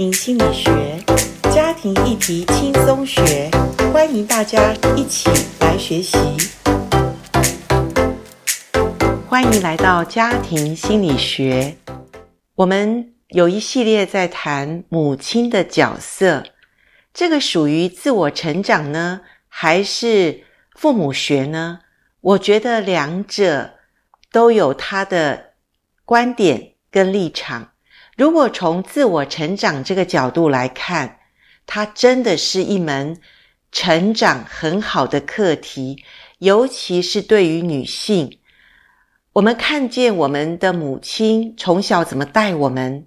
心理学，家庭议题轻松学，欢迎大家一起来学习。欢迎来到家庭心理学。我们有一系列在谈母亲的角色，这个属于自我成长呢，还是父母学呢？我觉得两者都有他的观点跟立场。如果从自我成长这个角度来看，它真的是一门成长很好的课题，尤其是对于女性。我们看见我们的母亲从小怎么带我们，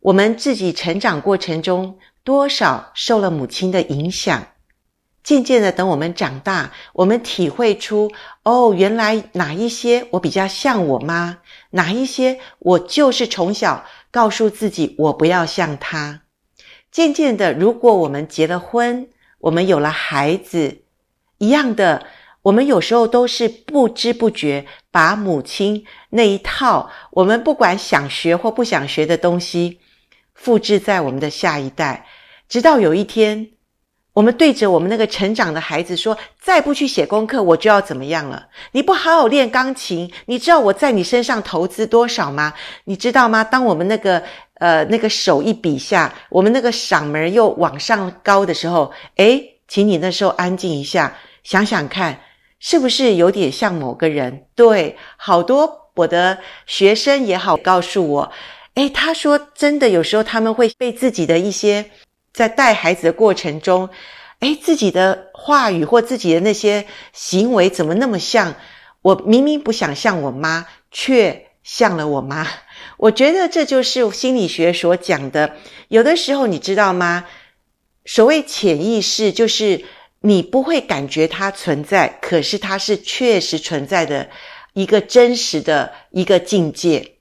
我们自己成长过程中多少受了母亲的影响。渐渐的，等我们长大，我们体会出，哦，原来哪一些我比较像我妈，哪一些我就是从小告诉自己我不要像他。渐渐的，如果我们结了婚，我们有了孩子，一样的，我们有时候都是不知不觉把母亲那一套，我们不管想学或不想学的东西，复制在我们的下一代，直到有一天。我们对着我们那个成长的孩子说：“再不去写功课，我就要怎么样了？你不好好练钢琴，你知道我在你身上投资多少吗？你知道吗？当我们那个呃那个手一比下，我们那个嗓门又往上高的时候，诶，请你那时候安静一下，想想看，是不是有点像某个人？对，好多我的学生也好告诉我，诶，他说真的，有时候他们会被自己的一些。”在带孩子的过程中，诶，自己的话语或自己的那些行为怎么那么像？我明明不想像我妈，却像了我妈。我觉得这就是心理学所讲的。有的时候你知道吗？所谓潜意识，就是你不会感觉它存在，可是它是确实存在的一个真实的一个境界。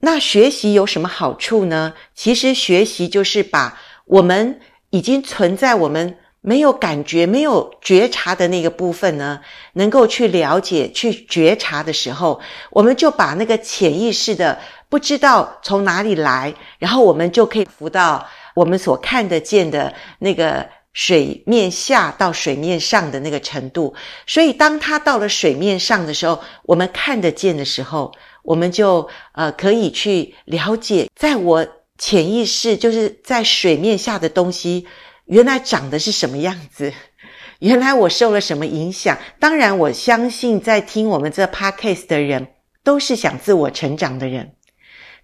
那学习有什么好处呢？其实学习就是把。我们已经存在我们没有感觉、没有觉察的那个部分呢，能够去了解、去觉察的时候，我们就把那个潜意识的不知道从哪里来，然后我们就可以浮到我们所看得见的那个水面下到水面上的那个程度。所以，当它到了水面上的时候，我们看得见的时候，我们就呃可以去了解，在我。潜意识就是在水面下的东西，原来长的是什么样子？原来我受了什么影响？当然，我相信在听我们这 podcast 的人都是想自我成长的人。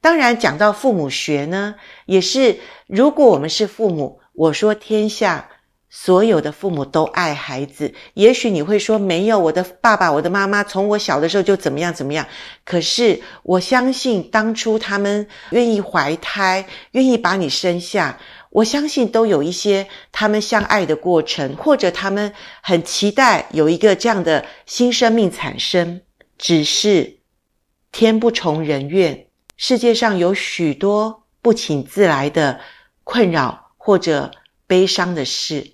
当然，讲到父母学呢，也是如果我们是父母，我说天下。所有的父母都爱孩子，也许你会说没有，我的爸爸、我的妈妈从我小的时候就怎么样怎么样。可是我相信，当初他们愿意怀胎，愿意把你生下，我相信都有一些他们相爱的过程，或者他们很期待有一个这样的新生命产生。只是天不从人愿，世界上有许多不请自来的困扰或者悲伤的事。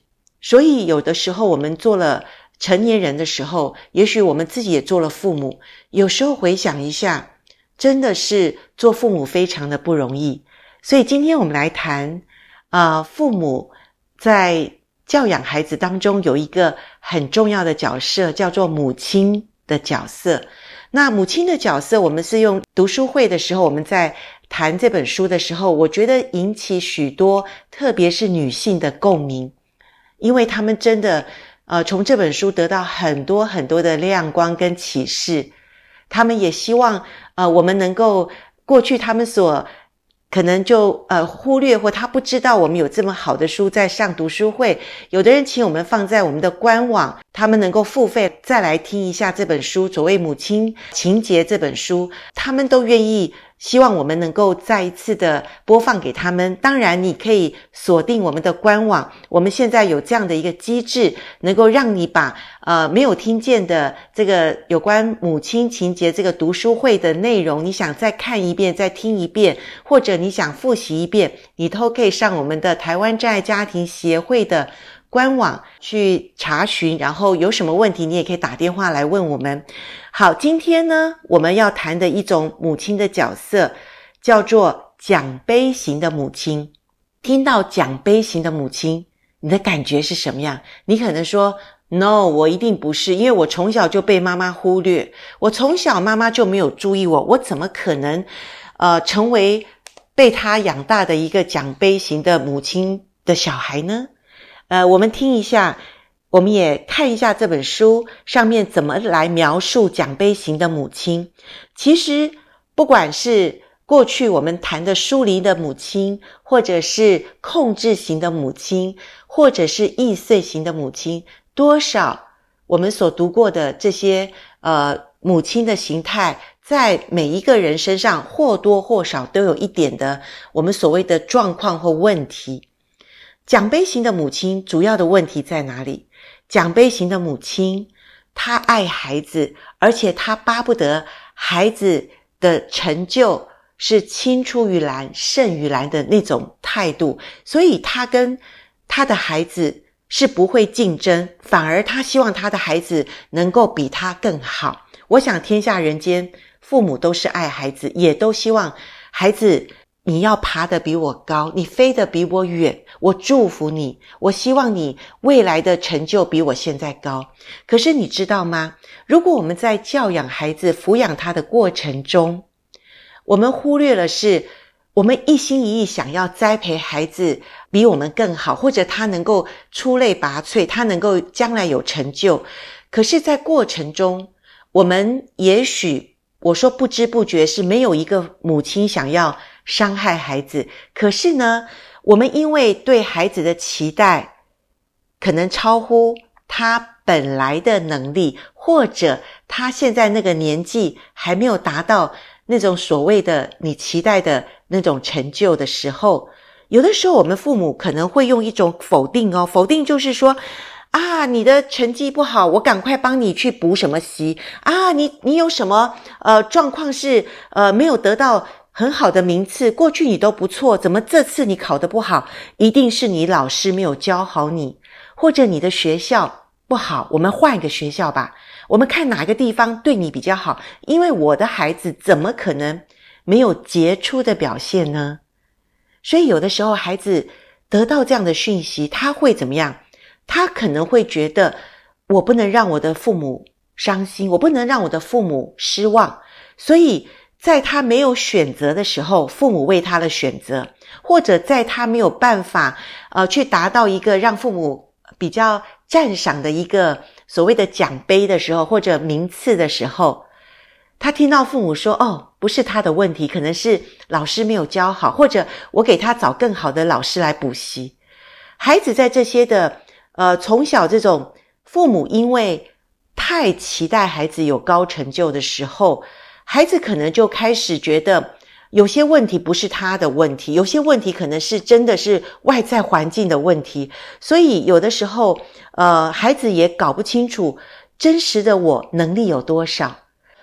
所以，有的时候我们做了成年人的时候，也许我们自己也做了父母。有时候回想一下，真的是做父母非常的不容易。所以，今天我们来谈，啊、父母在教养孩子当中有一个很重要的角色，叫做母亲的角色。那母亲的角色，我们是用读书会的时候，我们在谈这本书的时候，我觉得引起许多，特别是女性的共鸣。因为他们真的，呃，从这本书得到很多很多的亮光跟启示，他们也希望，呃，我们能够过去他们所可能就呃忽略或他不知道我们有这么好的书在上读书会，有的人请我们放在我们的官网，他们能够付费再来听一下这本书，所谓母亲情节这本书，他们都愿意。希望我们能够再一次的播放给他们。当然，你可以锁定我们的官网。我们现在有这样的一个机制，能够让你把呃没有听见的这个有关母亲情节这个读书会的内容，你想再看一遍、再听一遍，或者你想复习一遍，你都可以上我们的台湾真爱家庭协会的。官网去查询，然后有什么问题，你也可以打电话来问我们。好，今天呢，我们要谈的一种母亲的角色，叫做奖杯型的母亲。听到奖杯型的母亲，你的感觉是什么样？你可能说：“No，我一定不是，因为我从小就被妈妈忽略，我从小妈妈就没有注意我，我怎么可能，呃，成为被她养大的一个奖杯型的母亲的小孩呢？”呃，我们听一下，我们也看一下这本书上面怎么来描述奖杯型的母亲。其实，不管是过去我们谈的疏离的母亲，或者是控制型的母亲，或者是易碎型的母亲，多少我们所读过的这些呃母亲的形态，在每一个人身上或多或少都有一点的我们所谓的状况或问题。奖杯型的母亲主要的问题在哪里？奖杯型的母亲，她爱孩子，而且她巴不得孩子的成就是青出于蓝胜于蓝的那种态度，所以她跟她的孩子是不会竞争，反而她希望她的孩子能够比她更好。我想天下人间，父母都是爱孩子，也都希望孩子。你要爬得比我高，你飞得比我远，我祝福你。我希望你未来的成就比我现在高。可是你知道吗？如果我们在教养孩子、抚养他的过程中，我们忽略了是，我们一心一意想要栽培孩子比我们更好，或者他能够出类拔萃，他能够将来有成就。可是，在过程中，我们也许，我说不知不觉，是没有一个母亲想要。伤害孩子，可是呢，我们因为对孩子的期待可能超乎他本来的能力，或者他现在那个年纪还没有达到那种所谓的你期待的那种成就的时候，有的时候我们父母可能会用一种否定哦，否定就是说啊，你的成绩不好，我赶快帮你去补什么习啊，你你有什么呃状况是呃没有得到。很好的名次，过去你都不错，怎么这次你考得不好？一定是你老师没有教好你，或者你的学校不好。我们换一个学校吧，我们看哪个地方对你比较好。因为我的孩子怎么可能没有杰出的表现呢？所以有的时候孩子得到这样的讯息，他会怎么样？他可能会觉得我不能让我的父母伤心，我不能让我的父母失望，所以。在他没有选择的时候，父母为他的选择；或者在他没有办法，呃，去达到一个让父母比较赞赏的一个所谓的奖杯的时候，或者名次的时候，他听到父母说：“哦，不是他的问题，可能是老师没有教好，或者我给他找更好的老师来补习。”孩子在这些的，呃，从小这种父母因为太期待孩子有高成就的时候。孩子可能就开始觉得有些问题不是他的问题，有些问题可能是真的是外在环境的问题，所以有的时候，呃，孩子也搞不清楚真实的我能力有多少，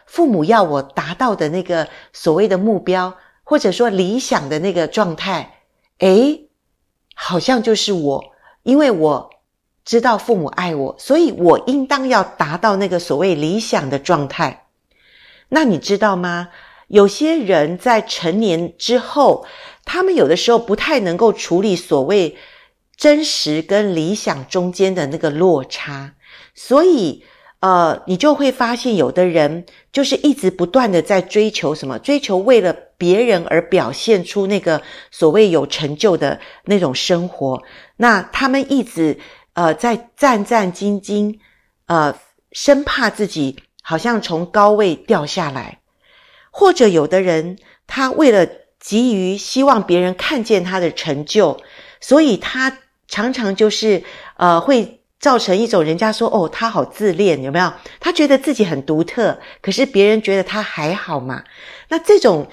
父母要我达到的那个所谓的目标，或者说理想的那个状态，诶，好像就是我，因为我知道父母爱我，所以我应当要达到那个所谓理想的状态。那你知道吗？有些人在成年之后，他们有的时候不太能够处理所谓真实跟理想中间的那个落差，所以呃，你就会发现有的人就是一直不断的在追求什么，追求为了别人而表现出那个所谓有成就的那种生活。那他们一直呃在战战兢兢，呃，生怕自己。好像从高位掉下来，或者有的人他为了急于希望别人看见他的成就，所以他常常就是呃会造成一种人家说哦，他好自恋，有没有？他觉得自己很独特，可是别人觉得他还好嘛。那这种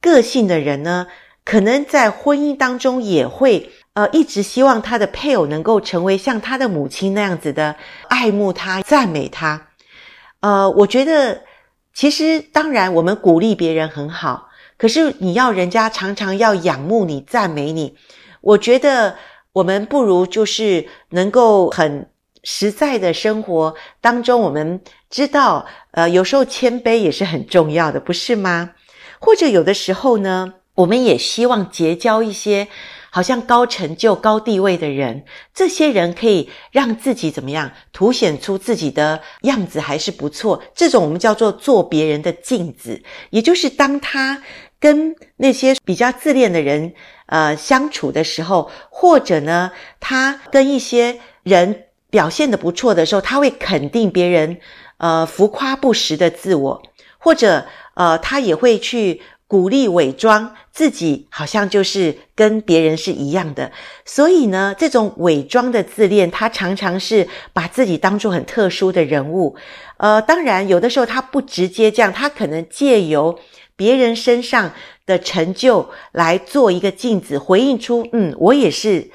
个性的人呢，可能在婚姻当中也会呃一直希望他的配偶能够成为像他的母亲那样子的爱慕他、赞美他。呃，我觉得其实当然，我们鼓励别人很好，可是你要人家常常要仰慕你、赞美你，我觉得我们不如就是能够很实在的生活当中，我们知道，呃，有时候谦卑也是很重要的，不是吗？或者有的时候呢，我们也希望结交一些好像高成就、高地位的人，这些人可以让自己怎么样，凸显出自己的样子还是不错。这种我们叫做做别人的镜子，也就是当他跟那些比较自恋的人呃相处的时候，或者呢，他跟一些人表现的不错的时候，他会肯定别人呃浮夸不实的自我，或者呃他也会去。鼓励伪装自己，好像就是跟别人是一样的。所以呢，这种伪装的自恋，他常常是把自己当作很特殊的人物。呃，当然，有的时候他不直接这样，他可能借由别人身上的成就来做一个镜子，回应出，嗯，我也是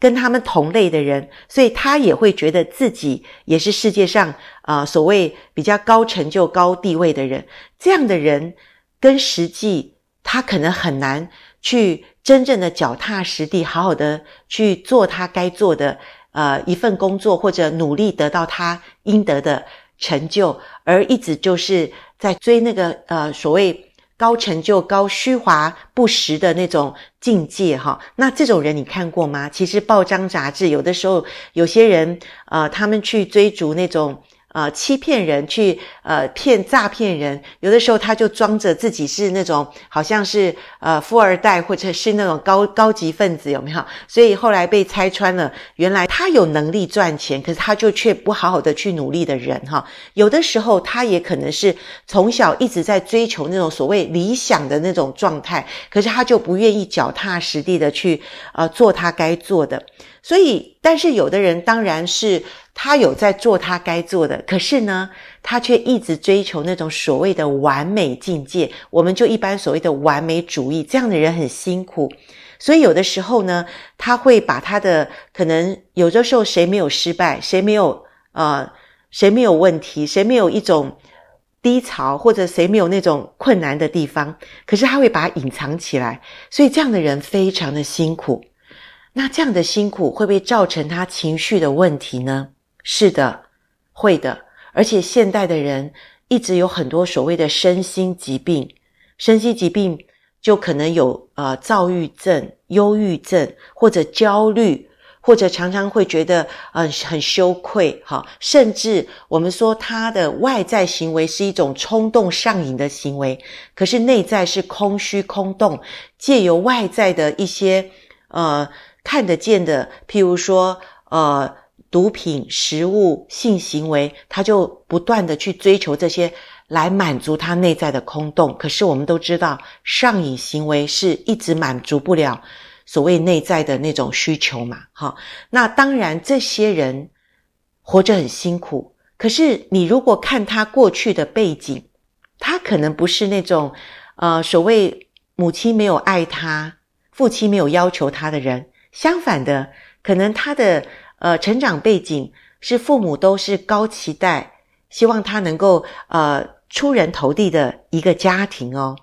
跟他们同类的人，所以他也会觉得自己也是世界上啊，所谓比较高成就、高地位的人。这样的人。跟实际，他可能很难去真正的脚踏实地，好好的去做他该做的呃一份工作，或者努力得到他应得的成就，而一直就是在追那个呃所谓高成就、高虚华不实的那种境界哈。那这种人你看过吗？其实报章杂志有的时候有些人呃，他们去追逐那种。呃，欺骗人去呃骗诈骗人，有的时候他就装着自己是那种好像是呃富二代或者是那种高高级分子，有没有？所以后来被拆穿了，原来他有能力赚钱，可是他就却不好好的去努力的人哈。有的时候他也可能是从小一直在追求那种所谓理想的那种状态，可是他就不愿意脚踏实地的去呃做他该做的。所以，但是有的人当然是他有在做他该做的，可是呢，他却一直追求那种所谓的完美境界。我们就一般所谓的完美主义，这样的人很辛苦。所以有的时候呢，他会把他的可能有的时候谁没有失败，谁没有呃，谁没有问题，谁没有一种低潮，或者谁没有那种困难的地方，可是他会把它隐藏起来。所以这样的人非常的辛苦。那这样的辛苦会不会造成他情绪的问题呢？是的，会的。而且现代的人一直有很多所谓的身心疾病，身心疾病就可能有呃躁郁症、忧郁症，或者焦虑，或者常常会觉得嗯、很羞愧，哈，甚至我们说他的外在行为是一种冲动上瘾的行为，可是内在是空虚空洞，借由外在的一些呃。看得见的，譬如说，呃，毒品、食物、性行为，他就不断的去追求这些，来满足他内在的空洞。可是我们都知道，上瘾行为是一直满足不了所谓内在的那种需求嘛。好，那当然这些人活着很辛苦。可是你如果看他过去的背景，他可能不是那种，呃，所谓母亲没有爱他，父亲没有要求他的人。相反的，可能他的呃成长背景是父母都是高期待，希望他能够呃出人头地的一个家庭哦。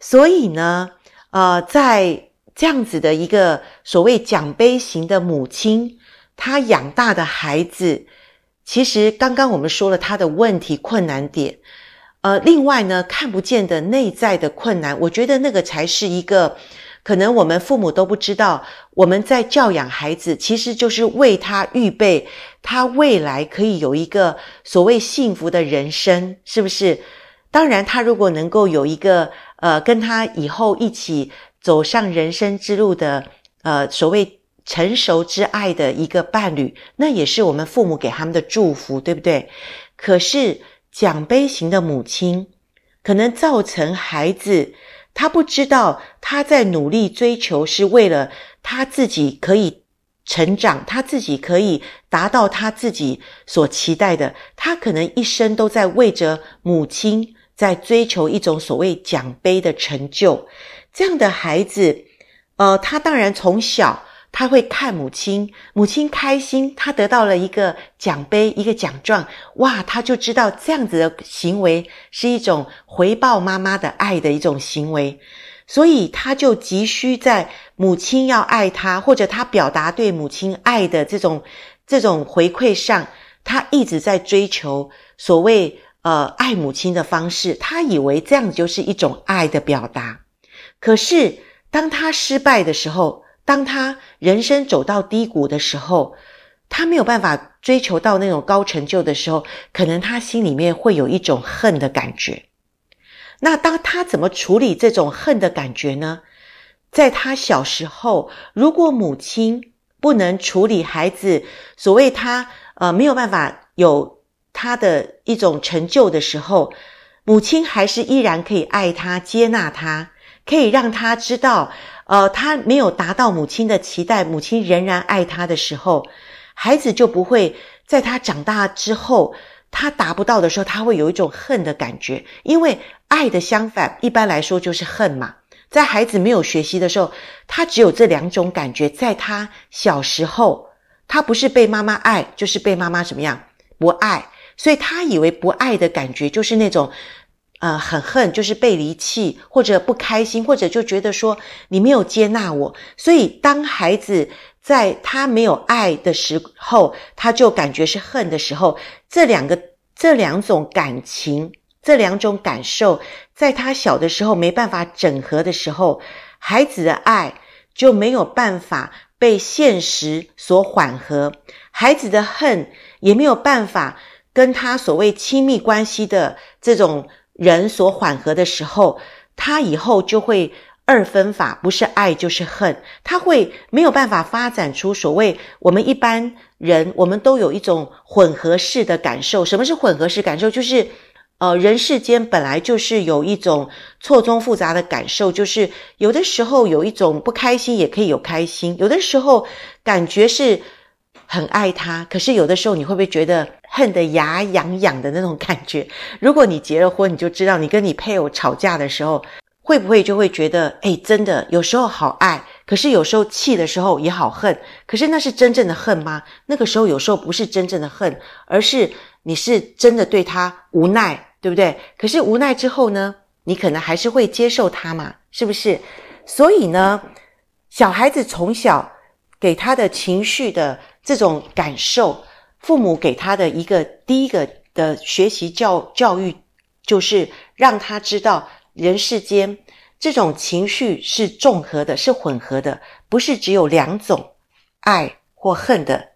所以呢，呃，在这样子的一个所谓奖杯型的母亲，她养大的孩子，其实刚刚我们说了他的问题困难点，呃，另外呢，看不见的内在的困难，我觉得那个才是一个。可能我们父母都不知道，我们在教养孩子，其实就是为他预备他未来可以有一个所谓幸福的人生，是不是？当然，他如果能够有一个呃，跟他以后一起走上人生之路的呃，所谓成熟之爱的一个伴侣，那也是我们父母给他们的祝福，对不对？可是奖杯型的母亲，可能造成孩子。他不知道他在努力追求是为了他自己可以成长，他自己可以达到他自己所期待的。他可能一生都在为着母亲在追求一种所谓奖杯的成就。这样的孩子，呃，他当然从小。他会看母亲，母亲开心，他得到了一个奖杯，一个奖状，哇，他就知道这样子的行为是一种回报妈妈的爱的一种行为，所以他就急需在母亲要爱他，或者他表达对母亲爱的这种这种回馈上，他一直在追求所谓呃爱母亲的方式，他以为这样子就是一种爱的表达，可是当他失败的时候。当他人生走到低谷的时候，他没有办法追求到那种高成就的时候，可能他心里面会有一种恨的感觉。那当他怎么处理这种恨的感觉呢？在他小时候，如果母亲不能处理孩子，所谓他呃没有办法有他的一种成就的时候，母亲还是依然可以爱他、接纳他，可以让他知道，呃，他没有达到母亲的期待，母亲仍然爱他的时候。孩子就不会在他长大之后，他达不到的时候，他会有一种恨的感觉，因为爱的相反，一般来说就是恨嘛。在孩子没有学习的时候，他只有这两种感觉。在他小时候，他不是被妈妈爱，就是被妈妈怎么样不爱，所以他以为不爱的感觉就是那种，呃，很恨，就是被离弃或者不开心，或者就觉得说你没有接纳我。所以当孩子。在他没有爱的时候，他就感觉是恨的时候，这两个这两种感情，这两种感受，在他小的时候没办法整合的时候，孩子的爱就没有办法被现实所缓和，孩子的恨也没有办法跟他所谓亲密关系的这种人所缓和的时候，他以后就会。二分法不是爱就是恨，他会没有办法发展出所谓我们一般人，我们都有一种混合式的感受。什么是混合式感受？就是呃，人世间本来就是有一种错综复杂的感受，就是有的时候有一种不开心，也可以有开心；有的时候感觉是很爱他，可是有的时候你会不会觉得恨得牙痒痒的那种感觉？如果你结了婚，你就知道，你跟你配偶吵架的时候。会不会就会觉得，诶，真的有时候好爱，可是有时候气的时候也好恨。可是那是真正的恨吗？那个时候有时候不是真正的恨，而是你是真的对他无奈，对不对？可是无奈之后呢，你可能还是会接受他嘛，是不是？所以呢，小孩子从小给他的情绪的这种感受，父母给他的一个第一个的学习教教育，就是让他知道。人世间这种情绪是综合的，是混合的，不是只有两种爱或恨的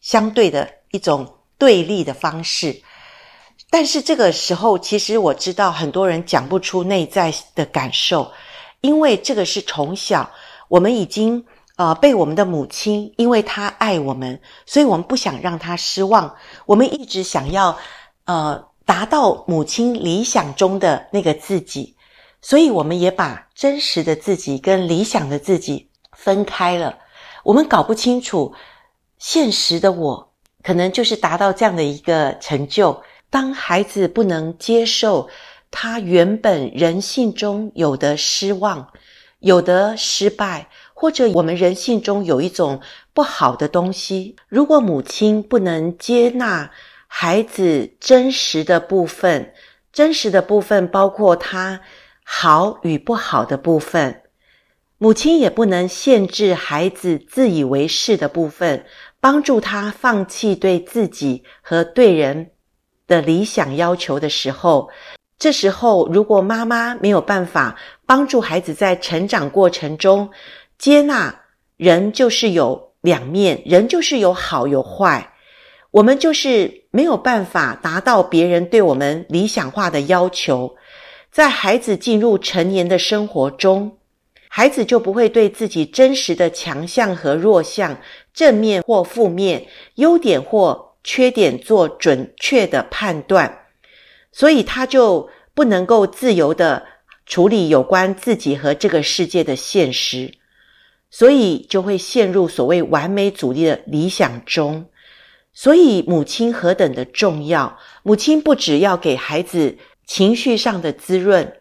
相对的一种对立的方式。但是这个时候，其实我知道很多人讲不出内在的感受，因为这个是从小我们已经呃被我们的母亲，因为她爱我们，所以我们不想让她失望，我们一直想要呃达到母亲理想中的那个自己。所以，我们也把真实的自己跟理想的自己分开了。我们搞不清楚，现实的我可能就是达到这样的一个成就。当孩子不能接受他原本人性中有的失望、有的失败，或者我们人性中有一种不好的东西，如果母亲不能接纳孩子真实的部分，真实的部分包括他。好与不好的部分，母亲也不能限制孩子自以为是的部分，帮助他放弃对自己和对人的理想要求的时候，这时候如果妈妈没有办法帮助孩子在成长过程中接纳，人就是有两面，人就是有好有坏，我们就是没有办法达到别人对我们理想化的要求。在孩子进入成年的生活中，孩子就不会对自己真实的强项和弱项、正面或负面、优点或缺点做准确的判断，所以他就不能够自由地处理有关自己和这个世界的现实，所以就会陷入所谓完美主义的理想中。所以母亲何等的重要！母亲不只要给孩子。情绪上的滋润，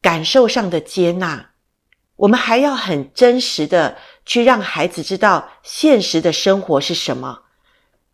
感受上的接纳，我们还要很真实的去让孩子知道现实的生活是什么。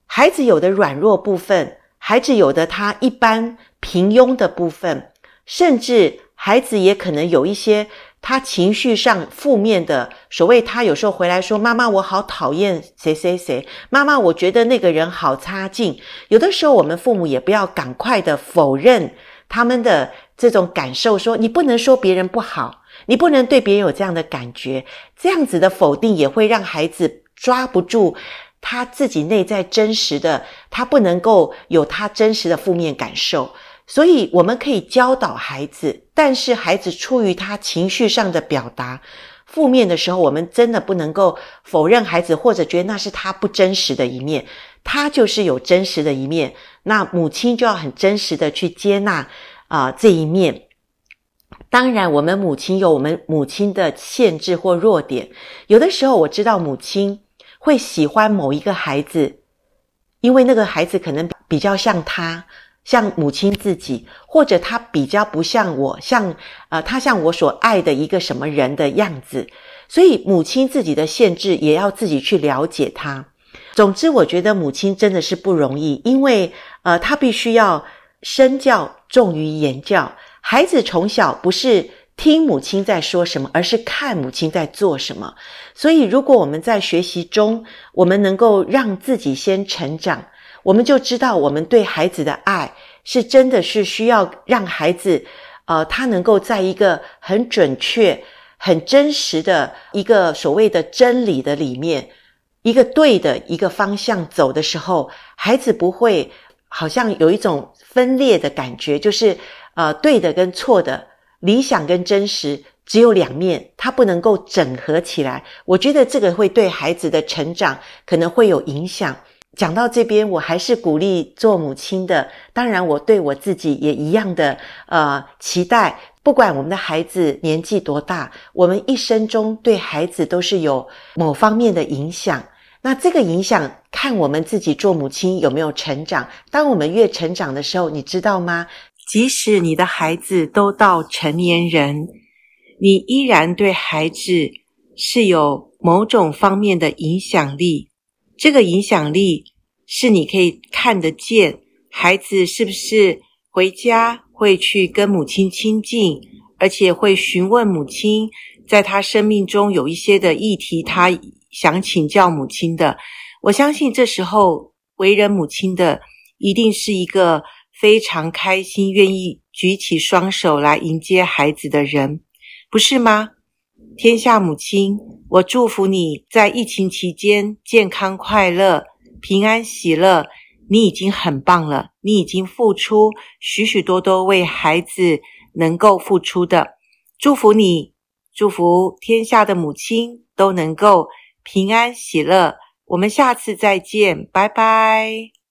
孩子有的软弱部分，孩子有的他一般平庸的部分，甚至孩子也可能有一些他情绪上负面的。所谓他有时候回来说：“妈妈，我好讨厌谁谁谁。”妈妈，我觉得那个人好差劲。有的时候，我们父母也不要赶快的否认。他们的这种感受说，你不能说别人不好，你不能对别人有这样的感觉。这样子的否定也会让孩子抓不住他自己内在真实的，他不能够有他真实的负面感受。所以我们可以教导孩子，但是孩子出于他情绪上的表达。负面的时候，我们真的不能够否认孩子，或者觉得那是他不真实的一面。他就是有真实的一面，那母亲就要很真实的去接纳啊、这一面。当然，我们母亲有我们母亲的限制或弱点。有的时候，我知道母亲会喜欢某一个孩子，因为那个孩子可能比较像他。像母亲自己，或者他比较不像我，像呃，他像我所爱的一个什么人的样子，所以母亲自己的限制也要自己去了解他。总之，我觉得母亲真的是不容易，因为呃，他必须要身教重于言教。孩子从小不是听母亲在说什么，而是看母亲在做什么。所以，如果我们在学习中，我们能够让自己先成长。我们就知道，我们对孩子的爱是真的是需要让孩子，呃，他能够在一个很准确、很真实的一个所谓的真理的里面，一个对的一个方向走的时候，孩子不会好像有一种分裂的感觉，就是呃，对的跟错的，理想跟真实只有两面，他不能够整合起来。我觉得这个会对孩子的成长可能会有影响。讲到这边，我还是鼓励做母亲的。当然，我对我自己也一样的呃期待。不管我们的孩子年纪多大，我们一生中对孩子都是有某方面的影响。那这个影响，看我们自己做母亲有没有成长。当我们越成长的时候，你知道吗？即使你的孩子都到成年人，你依然对孩子是有某种方面的影响力。这个影响力是你可以看得见，孩子是不是回家会去跟母亲亲近，而且会询问母亲，在他生命中有一些的议题，他想请教母亲的。我相信这时候为人母亲的一定是一个非常开心、愿意举起双手来迎接孩子的人，不是吗？天下母亲，我祝福你在疫情期间健康快乐、平安喜乐。你已经很棒了，你已经付出许许多多为孩子能够付出的。祝福你，祝福天下的母亲都能够平安喜乐。我们下次再见，拜拜。